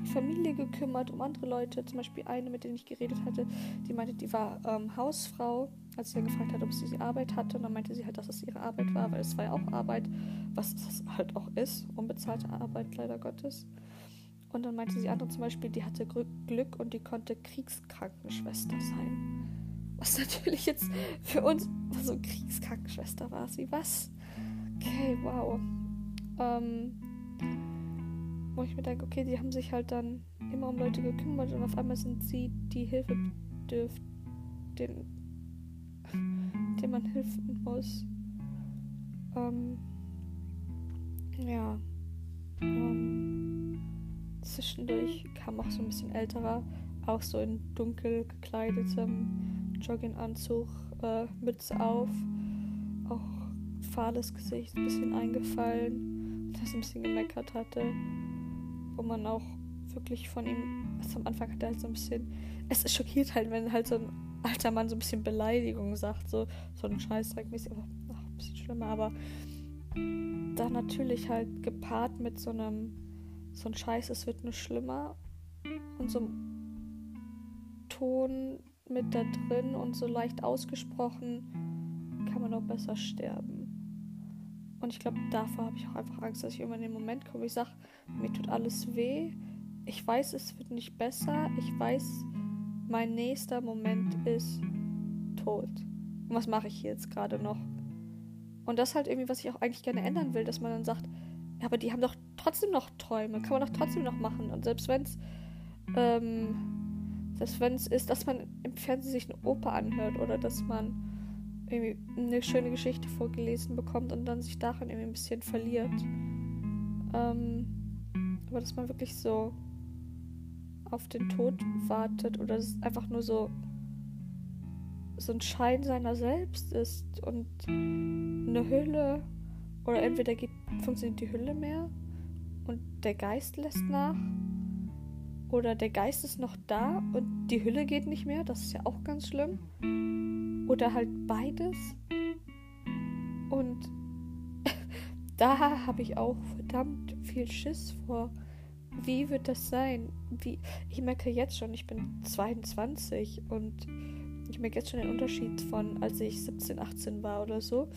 die Familie gekümmert, um andere Leute. Zum Beispiel eine, mit der ich geredet hatte, die meinte, die war ähm, Hausfrau, als sie dann gefragt hat, ob sie die Arbeit hatte. Und dann meinte sie halt, dass es ihre Arbeit war, weil es war ja auch Arbeit, was es [laughs] halt auch ist, unbezahlte Arbeit leider Gottes. Und dann meinte sie andere zum Beispiel, die hatte Glück und die konnte Kriegskrankenschwester sein. Was natürlich jetzt für uns so Kriegskrankenschwester war. Sie was? Okay, wow. Ähm, wo ich mir denke, okay, die haben sich halt dann immer um Leute gekümmert und auf einmal sind sie die Hilfe bedürft, den, dem man helfen muss. Ähm, ja. Ähm, zwischendurch kam auch so ein bisschen älterer, auch so in dunkel gekleidetem Jogginganzug, äh, Mütze auf, auch fahles Gesicht, ein bisschen eingefallen, das ein bisschen gemeckert hatte wo man auch wirklich von ihm, also am Anfang hat er halt so ein bisschen, es ist schockiert halt, wenn halt so ein alter Mann so ein bisschen Beleidigung sagt, so, so ein Scheißdreck aber ein bisschen schlimmer, aber dann natürlich halt gepaart mit so einem, so ein Scheiß, es wird nur schlimmer und so einem Ton mit da drin und so leicht ausgesprochen, kann man auch besser sterben. Und ich glaube, davor habe ich auch einfach Angst, dass ich immer in den Moment komme, ich sage, mir tut alles weh. Ich weiß, es wird nicht besser. Ich weiß, mein nächster Moment ist tot. Und was mache ich hier jetzt gerade noch? Und das halt irgendwie, was ich auch eigentlich gerne ändern will, dass man dann sagt, ja, aber die haben doch trotzdem noch Träume, kann man doch trotzdem noch machen. Und selbst wenn es, ähm, selbst wenn es ist, dass man im Fernsehen sich eine Oper anhört oder dass man irgendwie eine schöne Geschichte vorgelesen bekommt und dann sich darin irgendwie ein bisschen verliert. Ähm, aber dass man wirklich so auf den Tod wartet oder dass es einfach nur so so ein Schein seiner selbst ist und eine Hülle oder entweder geht, funktioniert die Hülle mehr und der Geist lässt nach oder der Geist ist noch da und die Hülle geht nicht mehr, das ist ja auch ganz schlimm oder halt beides. Und [laughs] da habe ich auch verdammt viel Schiss vor. Wie wird das sein? Wie ich merke jetzt schon, ich bin 22 und ich merke jetzt schon den Unterschied von, als ich 17, 18 war oder so.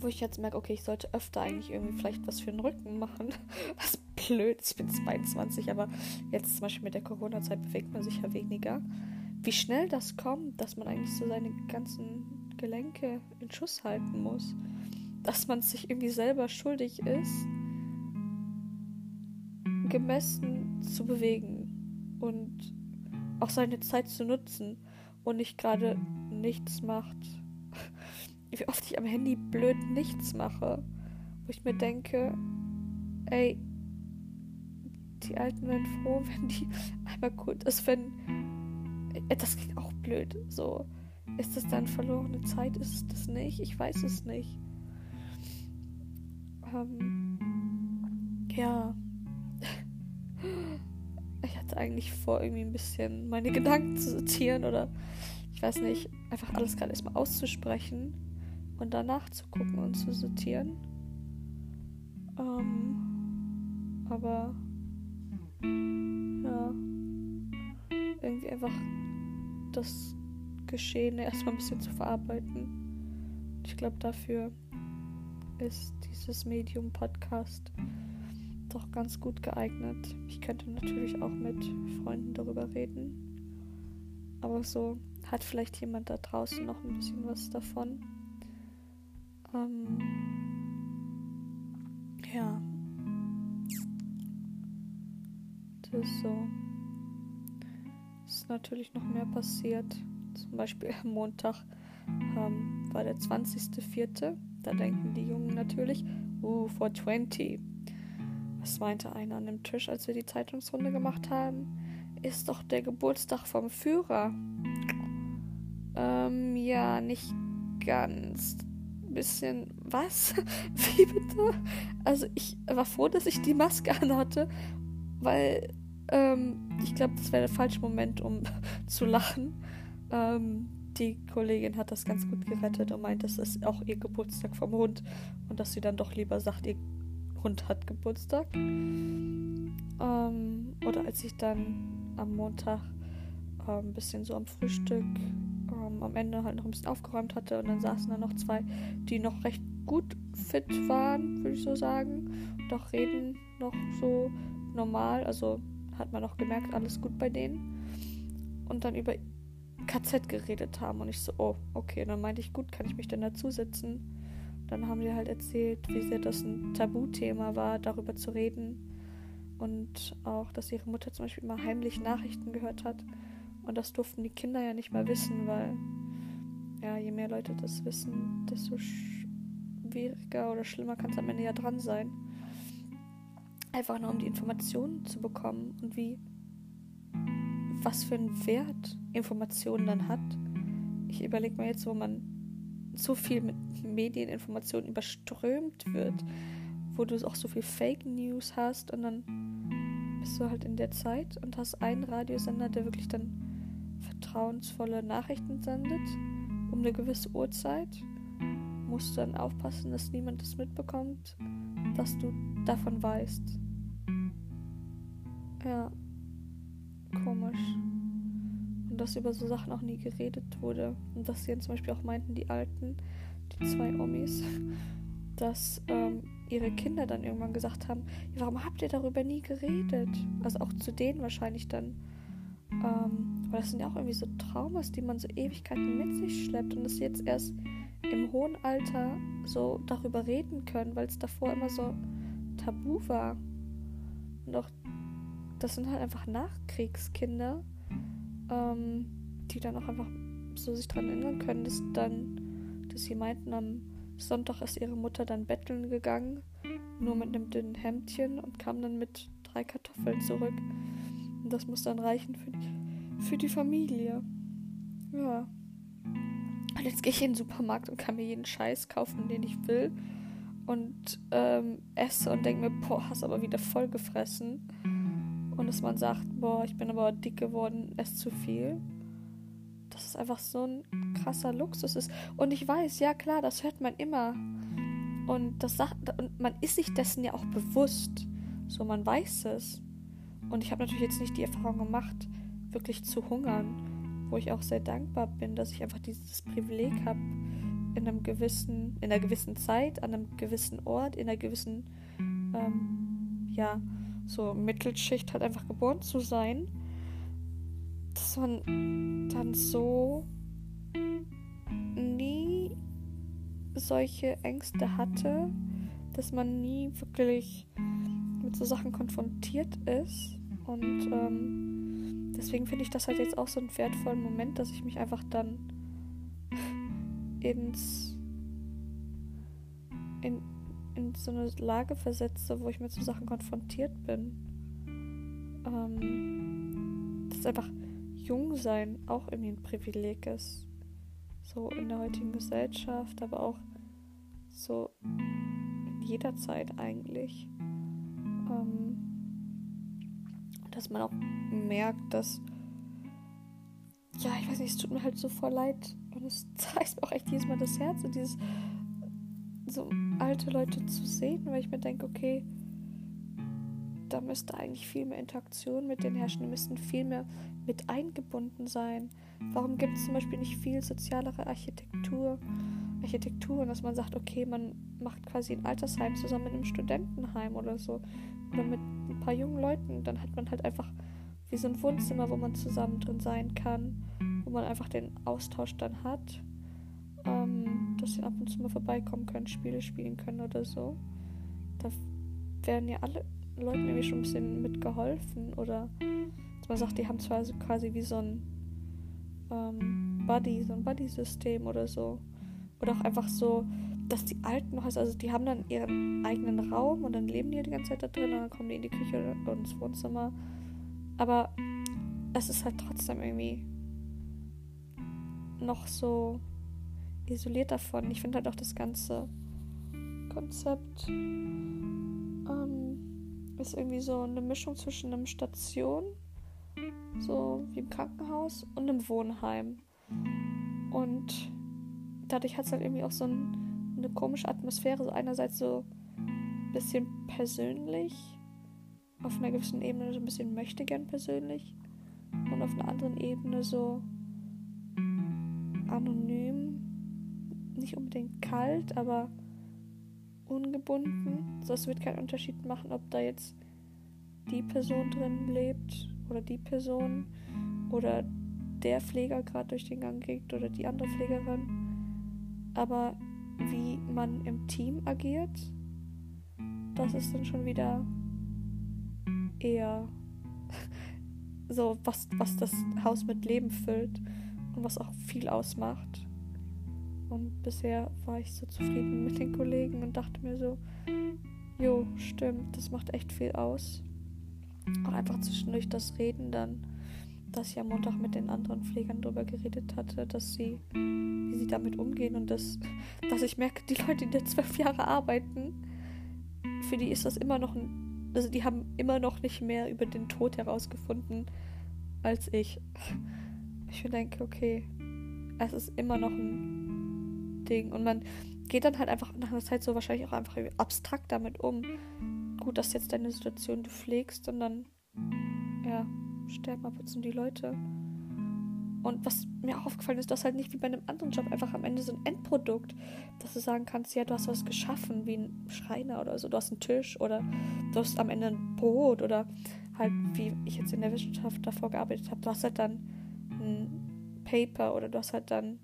Wo ich jetzt merke, okay, ich sollte öfter eigentlich irgendwie vielleicht was für den Rücken machen. [laughs] Was blöd ich bin 22, aber jetzt zum Beispiel mit der Corona-Zeit bewegt man sich ja weniger wie schnell das kommt, dass man eigentlich so seine ganzen Gelenke in Schuss halten muss. Dass man sich irgendwie selber schuldig ist, gemessen zu bewegen und auch seine Zeit zu nutzen und nicht gerade nichts macht. [laughs] Wie oft ich am Handy blöd nichts mache, wo ich mir denke, ey, die Alten wären froh, [laughs] wenn die einmal gut ist, wenn äh, das klingt auch blöd. So, ist das dann verlorene Zeit? Ist es das nicht? Ich weiß es nicht. Ähm, ja. [laughs] Ich hatte eigentlich vor, irgendwie ein bisschen meine Gedanken zu sortieren oder ich weiß nicht, einfach alles gerade erstmal auszusprechen und danach zu gucken und zu sortieren. Ähm, aber ja, irgendwie einfach das Geschehene erstmal ein bisschen zu verarbeiten. Ich glaube, dafür ist dieses Medium Podcast doch ganz gut geeignet. Ich könnte natürlich auch mit Freunden darüber reden. Aber so hat vielleicht jemand da draußen noch ein bisschen was davon. Ähm, ja. Ist so ist natürlich noch mehr passiert. Zum Beispiel am Montag ähm, war der 20.04. Da denken die Jungen natürlich, uh, 420. Was meinte einer an dem Tisch, als wir die Zeitungsrunde gemacht haben? Ist doch der Geburtstag vom Führer. Ähm, ja, nicht ganz. Bisschen. Was? [laughs] Wie bitte? Also, ich war froh, dass ich die Maske anhatte, weil ähm, ich glaube, das wäre der falsche Moment, um [laughs] zu lachen. Ähm, die Kollegin hat das ganz gut gerettet und meint, das ist auch ihr Geburtstag vom Hund und dass sie dann doch lieber sagt, ihr Hund hat Geburtstag. Ähm, oder als ich dann am Montag äh, ein bisschen so am Frühstück ähm, am Ende halt noch ein bisschen aufgeräumt hatte und dann saßen da noch zwei, die noch recht gut fit waren, würde ich so sagen. Doch reden noch so normal, also hat man auch gemerkt, alles gut bei denen. Und dann über KZ geredet haben und ich so, oh, okay. Und dann meinte ich, gut, kann ich mich denn dazusetzen? Dann haben sie halt erzählt, wie sehr das ein Tabuthema war, darüber zu reden. Und auch, dass ihre Mutter zum Beispiel immer heimlich Nachrichten gehört hat. Und das durften die Kinder ja nicht mal wissen, weil, ja, je mehr Leute das wissen, desto schwieriger oder schlimmer kann es am Ende ja dran sein. Einfach nur um die Informationen zu bekommen und wie, was für einen Wert Informationen dann hat. Ich überlege mir jetzt, wo man so viel mit Medieninformationen überströmt wird, wo du auch so viel Fake News hast und dann bist du halt in der Zeit und hast einen Radiosender, der wirklich dann vertrauensvolle Nachrichten sendet um eine gewisse Uhrzeit. Musst du dann aufpassen, dass niemand das mitbekommt, dass du davon weißt. Ja, komisch. Und dass über so Sachen auch nie geredet wurde. Und dass sie dann zum Beispiel auch meinten, die Alten, die zwei Omis, [laughs] dass ähm, ihre Kinder dann irgendwann gesagt haben, ja, warum habt ihr darüber nie geredet? Also auch zu denen wahrscheinlich dann. Ähm, aber das sind ja auch irgendwie so Traumas, die man so Ewigkeiten mit sich schleppt und sie jetzt erst im hohen Alter so darüber reden können, weil es davor immer so tabu war. Und auch das sind halt einfach Nachkriegskinder, ähm, die dann auch einfach so sich daran erinnern können, dass dann, dass sie meinten, am Sonntag ist ihre Mutter dann betteln gegangen, nur mit einem dünnen Hemdchen und kam dann mit drei Kartoffeln zurück. Und das muss dann reichen für die, für die Familie. Ja. Und jetzt gehe ich in den Supermarkt und kann mir jeden Scheiß kaufen, den ich will. Und ähm, esse und denke mir, boah, hast aber wieder voll gefressen und dass man sagt, boah, ich bin aber dick geworden, esse zu viel. Das ist einfach so ein krasser Luxus ist. Und ich weiß, ja klar, das hört man immer. Und das sagt, und man ist sich dessen ja auch bewusst. So, man weiß es. Und ich habe natürlich jetzt nicht die Erfahrung gemacht, wirklich zu hungern, wo ich auch sehr dankbar bin, dass ich einfach dieses Privileg habe, in einem gewissen, in einer gewissen Zeit, an einem gewissen Ort, in einer gewissen, ähm, ja, so Mittelschicht halt einfach geboren zu sein, dass man dann so nie solche Ängste hatte, dass man nie wirklich mit so Sachen konfrontiert ist. Und ähm, deswegen finde ich das halt jetzt auch so einen wertvollen Moment, dass ich mich einfach dann ins in, in so eine Lage versetze, wo ich mit so Sachen konfrontiert bin. Ähm, dass einfach jung sein auch irgendwie ein Privileg ist. So in der heutigen Gesellschaft, aber auch so in jeder Zeit eigentlich. Ähm, dass man auch merkt, dass ja, ich weiß nicht, es tut mir halt so voll leid und es zeigt mir auch echt jedes Mal das Herz dieses so alte Leute zu sehen, weil ich mir denke, okay, da müsste eigentlich viel mehr Interaktion mit den herrschen, die müssten viel mehr mit eingebunden sein. Warum gibt es zum Beispiel nicht viel sozialere Architektur? Architektur, dass man sagt, okay, man macht quasi ein Altersheim zusammen mit einem Studentenheim oder so. Oder mit ein paar jungen Leuten. Dann hat man halt einfach wie so ein Wohnzimmer, wo man zusammen drin sein kann, wo man einfach den Austausch dann hat ähm, dass sie ab und zu mal vorbeikommen können, Spiele spielen können oder so. Da werden ja alle Leuten irgendwie schon ein bisschen mitgeholfen oder man sagt, die haben zwar so quasi wie so ein ähm, Buddy, so ein Buddy-System oder so. Oder auch einfach so, dass die alten Häuser, also die haben dann ihren eigenen Raum und dann leben die die ganze Zeit da drin und dann kommen die in die Küche und ins Wohnzimmer. Aber es ist halt trotzdem irgendwie noch so isoliert davon. Ich finde halt auch das ganze Konzept ähm, ist irgendwie so eine Mischung zwischen einem Station, so wie im Krankenhaus, und einem Wohnheim. Und dadurch hat es halt irgendwie auch so ein, eine komische Atmosphäre. So einerseits so ein bisschen persönlich, auf einer gewissen Ebene so ein bisschen möchte gern persönlich und auf einer anderen Ebene so anonym, nicht unbedingt kalt, aber ungebunden. So, es wird keinen Unterschied machen, ob da jetzt die Person drin lebt oder die Person oder der Pfleger gerade durch den Gang geht oder die andere Pflegerin. Aber wie man im Team agiert, das ist dann schon wieder eher [laughs] so, was, was das Haus mit Leben füllt und was auch viel ausmacht. Und bisher war ich so zufrieden mit den Kollegen und dachte mir so, jo, stimmt, das macht echt viel aus. Auch einfach zwischendurch das Reden dann, dass ich am Montag mit den anderen Pflegern darüber geredet hatte, dass sie, wie sie damit umgehen und dass, [laughs] dass ich merke, die Leute, die da zwölf Jahre arbeiten, für die ist das immer noch ein, also die haben immer noch nicht mehr über den Tod herausgefunden als ich. Ich denke, okay, es ist immer noch ein Ding und man geht dann halt einfach nach einer Zeit so wahrscheinlich auch einfach abstrakt damit um. Gut, dass jetzt deine Situation du pflegst und dann, ja, sterben ab und zu die Leute. Und was mir auch aufgefallen ist, du hast halt nicht wie bei einem anderen Job einfach am Ende so ein Endprodukt, dass du sagen kannst, ja, du hast was geschaffen, wie ein Schreiner oder so, du hast einen Tisch oder du hast am Ende ein Brot oder halt, wie ich jetzt in der Wissenschaft davor gearbeitet habe, du hast halt dann Paper oder du hast halt dann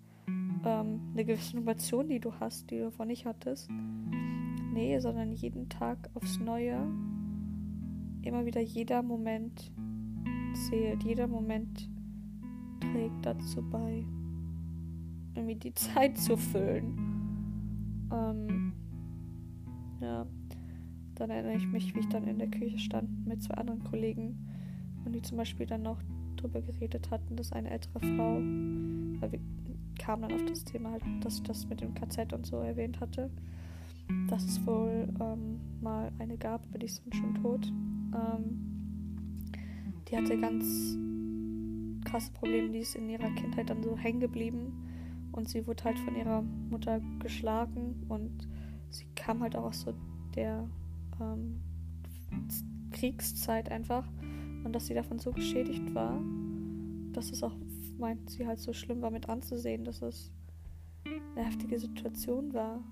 ähm, eine gewisse Innovation, die du hast, die du vorher nicht hattest. Nee, sondern jeden Tag aufs Neue. Immer wieder jeder Moment zählt. Jeder Moment trägt dazu bei, irgendwie die [laughs] Zeit zu füllen. Ähm, ja, dann erinnere ich mich, wie ich dann in der Küche stand mit zwei anderen Kollegen und die zum Beispiel dann noch drüber geredet hatten, dass eine ältere Frau, weil wir kamen dann auf das Thema halt, dass ich das mit dem KZ und so erwähnt hatte, dass es wohl ähm, mal eine gab, aber die ist dann schon tot. Ähm, die hatte ganz krasse Probleme, die ist in ihrer Kindheit dann so hängen geblieben und sie wurde halt von ihrer Mutter geschlagen und sie kam halt auch aus so der ähm, Kriegszeit einfach und dass sie davon so geschädigt war, dass es auch, meint sie halt so schlimm war mit anzusehen, dass es eine heftige Situation war.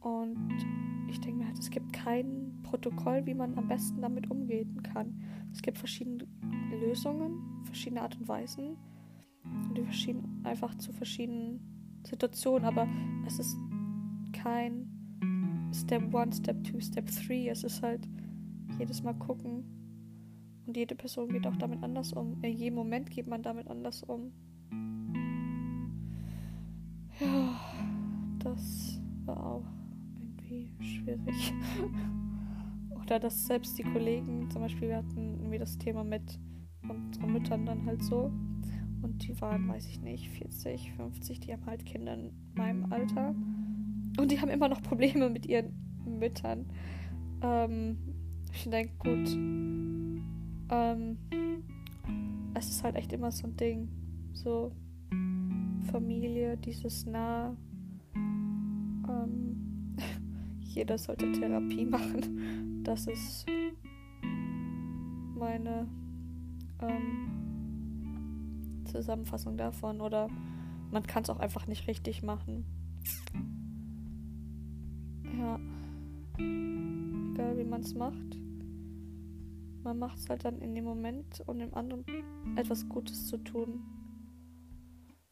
Und ich denke mir halt, es gibt kein Protokoll, wie man am besten damit umgehen kann. Es gibt verschiedene Lösungen, verschiedene Art und Weisen und die verschieden einfach zu verschiedenen Situationen, aber es ist kein Step 1, Step 2, Step 3. Es ist halt jedes Mal gucken. Und jede Person geht auch damit anders um. In jedem Moment geht man damit anders um. Ja, das war auch irgendwie schwierig. [laughs] Oder dass selbst die Kollegen, zum Beispiel, wir hatten irgendwie das Thema mit unseren Müttern dann halt so. Und die waren, weiß ich nicht, 40, 50, die haben halt Kinder in meinem Alter. Und die haben immer noch Probleme mit ihren Müttern. Ähm, ich denke, gut. Ähm, es ist halt echt immer so ein Ding. So Familie, dieses nah. Ähm, [laughs] jeder sollte Therapie machen. Das ist meine ähm, Zusammenfassung davon. Oder man kann es auch einfach nicht richtig machen. Ja. Egal wie man es macht. Man macht es halt dann in dem Moment, um dem anderen etwas Gutes zu tun.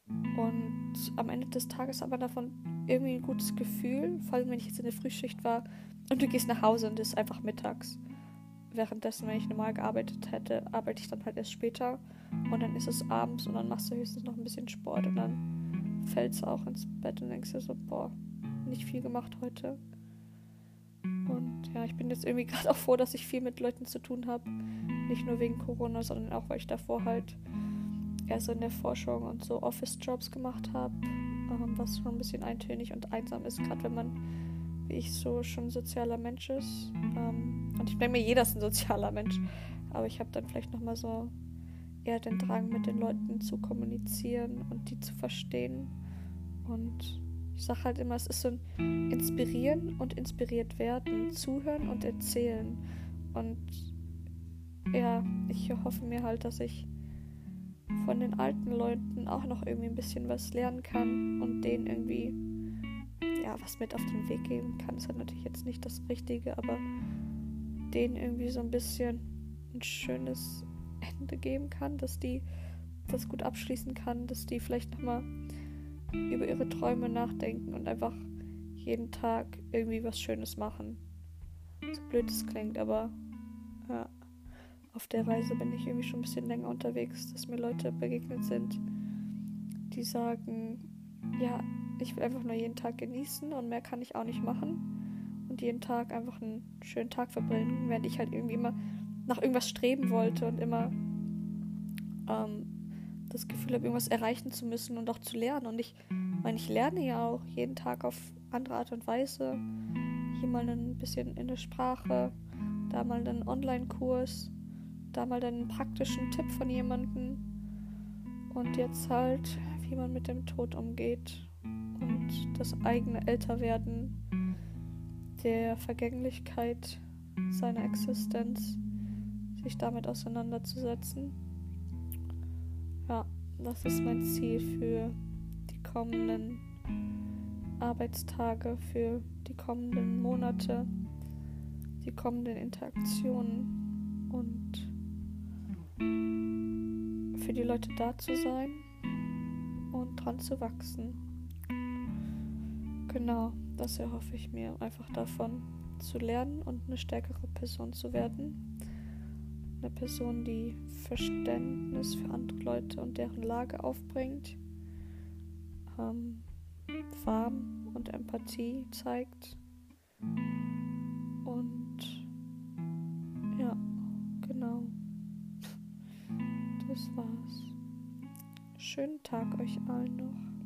Und am Ende des Tages aber davon irgendwie ein gutes Gefühl, vor allem wenn ich jetzt in der Frühschicht war und du gehst nach Hause und es ist einfach mittags. Währenddessen, wenn ich normal gearbeitet hätte, arbeite ich dann halt erst später und dann ist es abends und dann machst du höchstens noch ein bisschen Sport und dann fällst auch ins Bett und denkst dir so, boah, nicht viel gemacht heute. Ja, ich bin jetzt irgendwie [laughs] gerade auch froh, dass ich viel mit Leuten zu tun habe. Nicht nur wegen Corona, sondern auch, weil ich davor halt eher so in der Forschung und so Office-Jobs gemacht habe, ähm, was schon ein bisschen eintönig und einsam ist, gerade wenn man, wie ich so, schon ein sozialer Mensch ist. Ähm, und ich denke mir, jeder ist ein sozialer Mensch. Aber ich habe dann vielleicht nochmal so eher den Drang, mit den Leuten zu kommunizieren und die zu verstehen. Und ich sage halt immer, es ist so ein Inspirieren und inspiriert werden, zuhören und erzählen. Und ja, ich hoffe mir halt, dass ich von den alten Leuten auch noch irgendwie ein bisschen was lernen kann und denen irgendwie ja was mit auf den Weg geben kann. Ist halt natürlich jetzt nicht das Richtige, aber denen irgendwie so ein bisschen ein schönes Ende geben kann, dass die das gut abschließen kann, dass die vielleicht nochmal über ihre Träume nachdenken und einfach jeden Tag irgendwie was Schönes machen. So blöd es klingt, aber ja auf der Reise bin ich irgendwie schon ein bisschen länger unterwegs, dass mir Leute begegnet sind, die sagen, ja, ich will einfach nur jeden Tag genießen und mehr kann ich auch nicht machen. Und jeden Tag einfach einen schönen Tag verbringen, während ich halt irgendwie immer nach irgendwas streben wollte und immer ähm, das Gefühl habe, irgendwas erreichen zu müssen und auch zu lernen. Und ich meine, ich lerne ja auch jeden Tag auf andere Art und Weise. Hier mal ein bisschen in der Sprache, da mal einen Online-Kurs da mal einen praktischen Tipp von jemandem und jetzt halt, wie man mit dem Tod umgeht und das eigene Älterwerden, der Vergänglichkeit seiner Existenz, sich damit auseinanderzusetzen. Ja, das ist mein Ziel für die kommenden Arbeitstage, für die kommenden Monate, die kommenden Interaktionen und für die Leute da zu sein und dran zu wachsen. Genau, das erhoffe ich mir, einfach davon zu lernen und eine stärkere Person zu werden. Eine Person, die Verständnis für andere Leute und deren Lage aufbringt, ähm, warm und Empathie zeigt und ja, genau das war's. Schönen Tag euch allen noch.